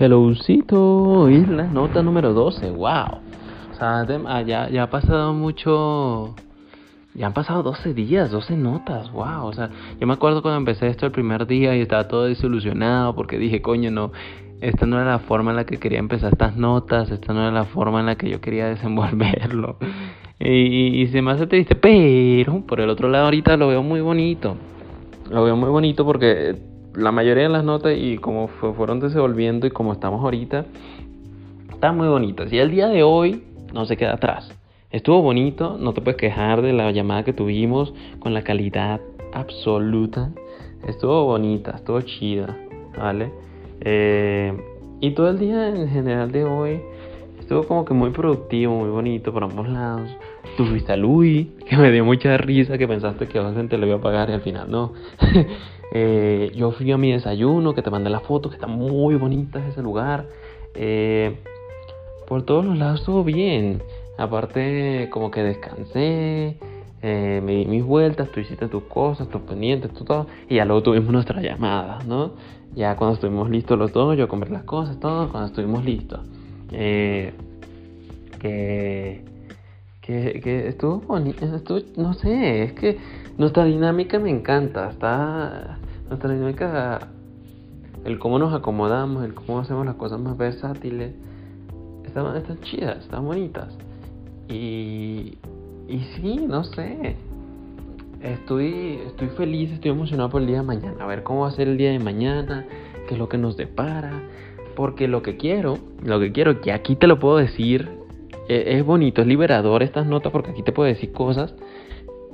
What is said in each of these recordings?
Hellocito, es la nota número 12, wow. O sea, ah, ya, ya ha pasado mucho. Ya han pasado 12 días, 12 notas, wow. O sea, yo me acuerdo cuando empecé esto el primer día y estaba todo desilusionado porque dije, coño, no, esta no era la forma en la que quería empezar estas notas, esta no era la forma en la que yo quería desenvolverlo. Y, y, se me hace triste, pero por el otro lado ahorita lo veo muy bonito. Lo veo muy bonito porque la mayoría de las notas y como fueron desenvolviendo y como estamos ahorita, están muy bonitas. Y el día de hoy no se queda atrás. Estuvo bonito, no te puedes quejar de la llamada que tuvimos con la calidad absoluta. Estuvo bonita, estuvo chida, ¿vale? Eh, y todo el día en general de hoy estuvo como que muy productivo, muy bonito por ambos lados. Tuviste a Luis, que me dio mucha risa, que pensaste que gente le iba a pagar y al final no. Eh, yo fui a mi desayuno, que te mandé la foto, que está muy bonita ese lugar. Eh, por todos los lados estuvo bien. Aparte, como que descansé, eh, me di mis vueltas, tú hiciste tus cosas, tus pendientes, todo. Y ya luego tuvimos nuestra llamada, ¿no? Ya cuando estuvimos listos los dos, yo compré las cosas, todo, cuando estuvimos listos. Que, que, que estuvo bonito, no sé, es que nuestra dinámica me encanta, está nuestra dinámica, el cómo nos acomodamos, el cómo hacemos las cosas más versátiles, están, están chidas, están bonitas. Y, y sí, no sé, estoy, estoy feliz, estoy emocionado por el día de mañana, a ver cómo va a ser el día de mañana, qué es lo que nos depara, porque lo que quiero, lo que quiero, que aquí te lo puedo decir, e, es bonito, es liberador estas notas porque aquí te puedo decir cosas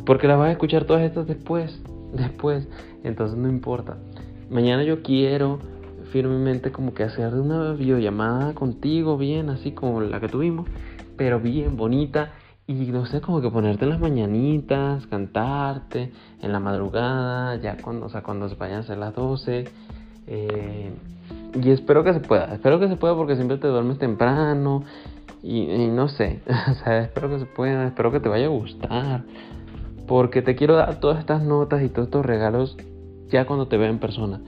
porque las vas a escuchar todas estas después, después, entonces no importa. Mañana yo quiero firmemente como que hacer una videollamada contigo bien, así como la que tuvimos, pero bien bonita y no sé, como que ponerte en las mañanitas, cantarte en la madrugada, ya cuando, o sea, cuando se vayan a ser las 12. Eh, y espero que se pueda, espero que se pueda porque siempre te duermes temprano y, y no sé, o sea, espero que se pueda, espero que te vaya a gustar porque te quiero dar todas estas notas y todos estos regalos ya cuando te vea en persona.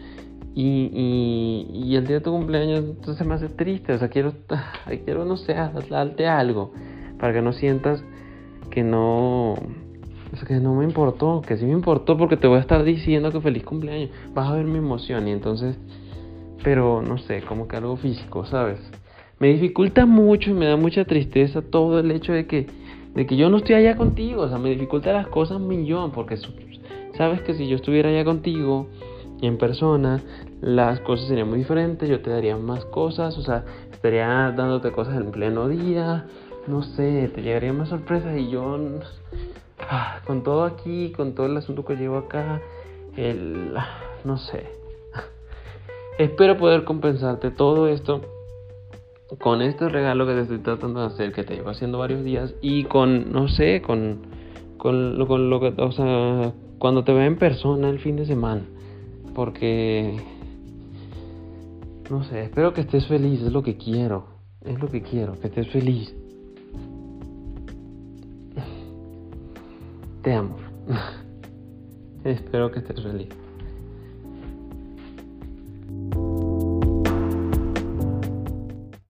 Y, y, el día de tu cumpleaños entonces me hace triste, o sea, quiero, quiero no sé, darte algo para que no sientas que no, que no me importó, que sí me importó porque te voy a estar diciendo que feliz cumpleaños, vas a ver mi emoción y entonces, pero no sé, como que algo físico, ¿sabes? Me dificulta mucho y me da mucha tristeza todo el hecho de que de que yo no estoy allá contigo, o sea, me dificulta las cosas un millón, porque sabes que si yo estuviera allá contigo y en persona, las cosas serían muy diferentes, yo te daría más cosas, o sea, estaría dándote cosas en pleno día, no sé, te llegaría más sorpresas y yo, ah, con todo aquí, con todo el asunto que llevo acá, el, no sé, espero poder compensarte todo esto con este regalo que te estoy tratando de hacer, que te llevo haciendo varios días, y con, no sé, con, con, lo que, o sea, cuando te vea en persona el fin de semana. Porque, no sé, espero que estés feliz, es lo que quiero, es lo que quiero, que estés feliz. Te amo. espero que estés feliz.